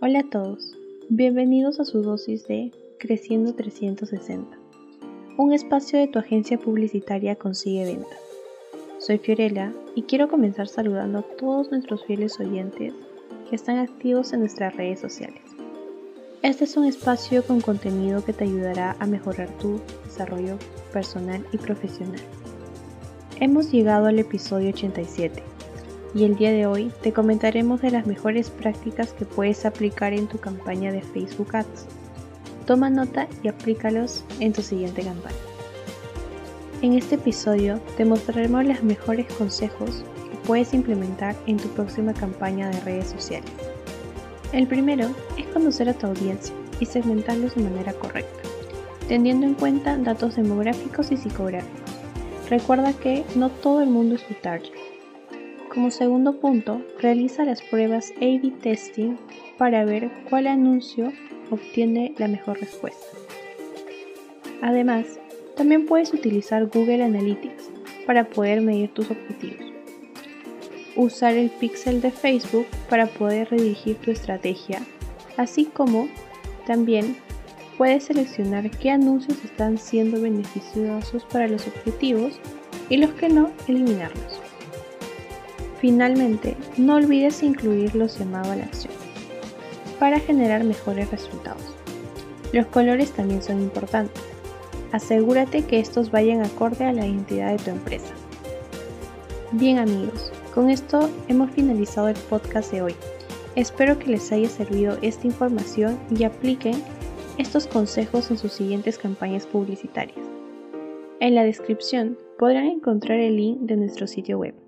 Hola a todos, bienvenidos a su dosis de Creciendo 360, un espacio de tu agencia publicitaria Consigue Venta. Soy Fiorella y quiero comenzar saludando a todos nuestros fieles oyentes que están activos en nuestras redes sociales. Este es un espacio con contenido que te ayudará a mejorar tu desarrollo personal y profesional. Hemos llegado al episodio 87 y el día de hoy te comentaremos de las mejores prácticas que puedes aplicar en tu campaña de Facebook Ads. Toma nota y aplícalos en tu siguiente campaña. En este episodio te mostraremos los mejores consejos que puedes implementar en tu próxima campaña de redes sociales. El primero es conocer a tu audiencia y segmentarlos de manera correcta, teniendo en cuenta datos demográficos y psicográficos. Recuerda que no todo el mundo es tu target como segundo punto, realiza las pruebas A-B testing para ver cuál anuncio obtiene la mejor respuesta. Además, también puedes utilizar Google Analytics para poder medir tus objetivos. Usar el pixel de Facebook para poder redirigir tu estrategia, así como también puedes seleccionar qué anuncios están siendo beneficiosos para los objetivos y los que no, eliminarlos. Finalmente, no olvides incluir los llamados a la acción para generar mejores resultados. Los colores también son importantes. Asegúrate que estos vayan acorde a la identidad de tu empresa. Bien amigos, con esto hemos finalizado el podcast de hoy. Espero que les haya servido esta información y apliquen estos consejos en sus siguientes campañas publicitarias. En la descripción podrán encontrar el link de nuestro sitio web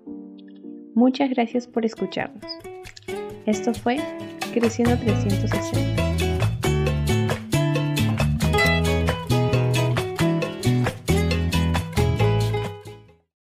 Muchas gracias por escucharnos. Esto fue Creciendo 360.